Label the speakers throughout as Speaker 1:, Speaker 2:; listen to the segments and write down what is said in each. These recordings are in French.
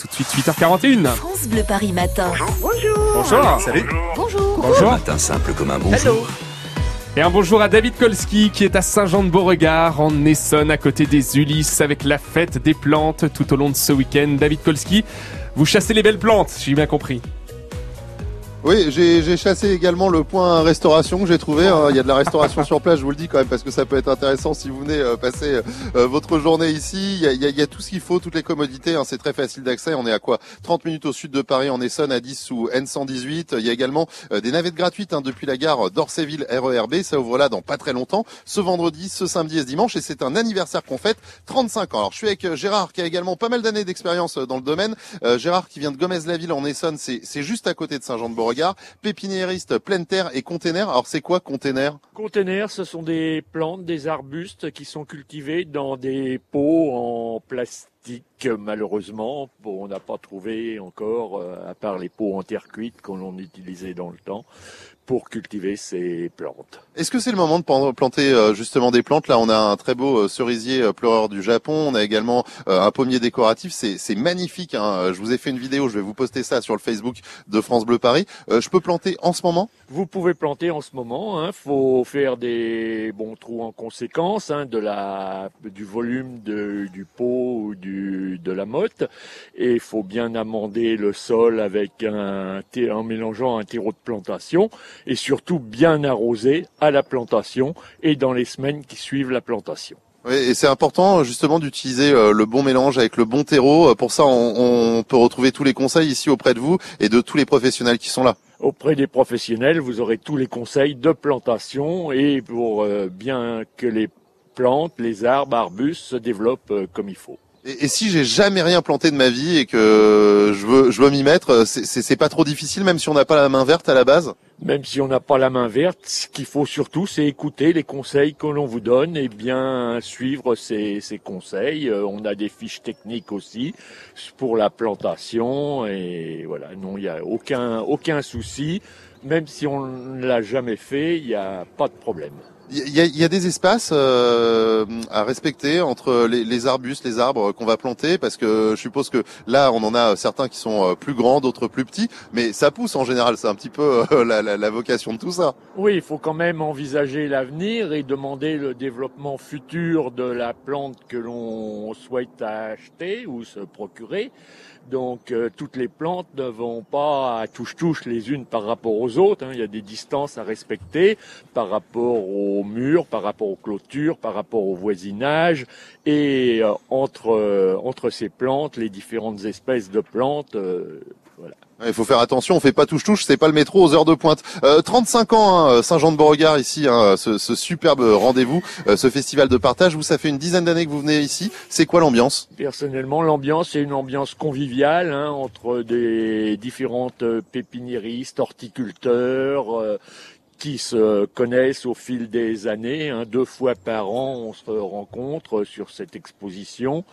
Speaker 1: tout de suite 8h41.
Speaker 2: France Bleu Paris Matin.
Speaker 1: Bonjour. Salut.
Speaker 2: Bonjour.
Speaker 1: Bonjour.
Speaker 3: matin simple comme un bonjour.
Speaker 1: Et un bonjour à David Kolski qui est à Saint-Jean-de-Beauregard en Essonne à côté des Ulysses avec la fête des plantes tout au long de ce week-end. David Kolski, vous chassez les belles plantes, j'ai bien compris.
Speaker 4: Oui, j'ai chassé également le point restauration que j'ai trouvé. hein. Il y a de la restauration sur place, je vous le dis quand même, parce que ça peut être intéressant si vous venez euh, passer euh, votre journée ici. Il y a, y a- tout ce qu'il faut, toutes les commodités. hein. C'est très facile d'accès. On est à quoi? 30 minutes au sud de Paris, en Essonne, à 10 sous N118. Il y a également euh, des navettes gratuites hein, depuis la gare d'Orsayville RERB. Ça ouvre là dans pas très longtemps, ce vendredi, ce samedi et ce dimanche. Et c'est un anniversaire qu'on fête, 35 ans. Alors je suis avec euh, Gérard qui a également pas mal d'années d'expérience euh, dans le domaine. Euh, Gérard qui vient de Gomez-la-Ville en Essonne, c'est juste à côté de Saint-Jean-de-Beauregard. Pépiniériste pleine terre et container. Alors c'est quoi container?
Speaker 5: Containers, ce sont des plantes, des arbustes qui sont cultivés dans des pots en plastique. Malheureusement, on n'a pas trouvé encore, euh, à part les pots en terre cuite qu'on utilisait dans le temps, pour cultiver ces plantes.
Speaker 4: Est-ce que c'est le moment de planter euh, justement des plantes? Là, on a un très beau euh, cerisier pleureur du Japon. On a également un pommier décoratif. C'est magnifique. hein. Je vous ai fait une vidéo. Je vais vous poster ça sur le Facebook de France Bleu Paris. Je peux planter en ce moment?
Speaker 5: Vous pouvez planter en ce moment. Il faut faire des bons trous en conséquence hein, de la, du volume de- du pot ou du, de la motte. Et il faut bien amender le sol avec un, en mélangeant un terreau de plantation et surtout bien arroser à la plantation et dans les semaines qui suivent la plantation.
Speaker 4: Oui, et c'est important justement d'utiliser euh, le bon mélange avec le bon terreau. Euh, Pour ça, on, on peut retrouver tous les conseils ici auprès de vous et de tous les professionnels qui sont là.
Speaker 5: Auprès des professionnels, vous aurez tous les conseils de plantation et pour euh, bien que les plantes, les arbres, arbustes se développent euh, comme il faut.
Speaker 4: Et, si j'ai jamais rien planté de ma vie et que je veux, m'y mettre, c'est- pas trop difficile, même si on n'a pas la main verte à la base.
Speaker 5: Même si on n'a pas la main verte, ce qu'il faut surtout, c'est écouter les conseils que l'on vous donne et bien suivre ces, ces conseils. Euh, On a des fiches techniques aussi pour la plantation et voilà. Non, il n'y a aucun aucun souci. Même si on ne l'a jamais fait, il n'y a pas de problème.
Speaker 4: Il y a, y a des espaces euh, à respecter entre les, les arbustes, les arbres qu'on va planter, parce que je suppose que là, on en a certains qui sont euh, plus grands, d'autres plus petits, mais ça pousse en général. C'est un petit peu euh, la, la- la vocation de tout ça.
Speaker 5: Oui, il faut quand même envisager l'avenir et demander le développement futur de la plante que l'on souhaite acheter ou se procurer. Donc euh, toutes les plantes ne vont pas à touche-touche les unes par rapport aux autres. hein. Il y a des distances à respecter par rapport aux murs, par rapport aux clôtures, par rapport au voisinage et euh, entre euh, entre ces plantes, les différentes espèces de plantes. euh, voilà.
Speaker 4: Il faut faire attention, on fait pas touche-touche, c'est pas le métro aux heures de pointe. Euh, 35 ans, hein, Saint-Jean-de-Beauregard ici, hein, ce, ce superbe rendez-vous, euh, ce festival de partage. Vous, ça fait une dizaine d'années que vous venez ici. C'est quoi l'ambiance?
Speaker 5: Personnellement, l'ambiance est une ambiance conviviale hein, entre des différentes euh, pépiniéristes, horticulteurs euh, qui se connaissent au fil des années. hein. Deux fois par an, on se rencontre sur cette exposition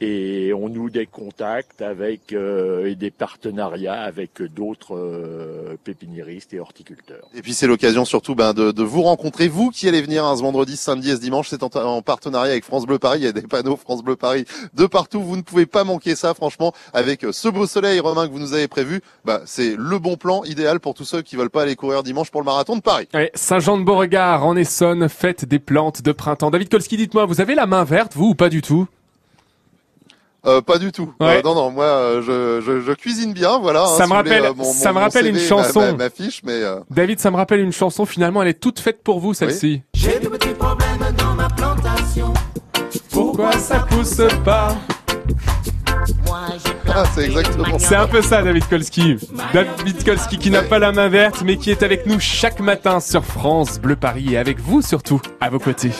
Speaker 5: et on noue des contacts avec euh, et des partenariats avec d'autres euh, pépiniéristes et horticulteurs.
Speaker 4: Et puis c'est l'occasion surtout ben, de, de vous rencontrer, vous qui allez venir hein, ce vendredi, samedi et ce dimanche, c'est en, en partenariat avec France Bleu Paris, il y a des panneaux France Bleu Paris de partout, vous ne pouvez pas manquer ça franchement, avec ce beau soleil Romain que vous nous avez prévu, bah, c'est le bon plan idéal pour tous ceux qui veulent pas aller courir dimanche pour le marathon de Paris.
Speaker 1: Ouais, Saint-Jean-de-Beauregard en Essonne, fête des plantes de printemps. David Kolski, dites-moi, vous avez la main verte, vous ou pas du tout?
Speaker 4: Euh, pas du tout.
Speaker 1: Ouais.
Speaker 4: Euh, non, non, moi euh, je, je, je cuisine bien, voilà. hein,
Speaker 1: Ça
Speaker 4: si
Speaker 1: me
Speaker 4: voulez,
Speaker 1: rappelle-
Speaker 4: euh, mon-
Speaker 1: ça
Speaker 4: mon-
Speaker 1: me rappelle une chanson.
Speaker 4: ma, ma, ma fiche, mais euh,
Speaker 1: David, ça me rappelle une chanson, finalement elle est toute faite pour vous celle-ci.
Speaker 6: J'ai de petits problèmes dans ma plantation.
Speaker 1: Pourquoi ça pousse pas
Speaker 4: ah, c'est exactement ça.
Speaker 1: C'est un peu ça David Kolski. David Kolski qui n'a pas la main verte mais qui est avec nous chaque matin sur France Bleu Paris et avec vous surtout à vos côtés.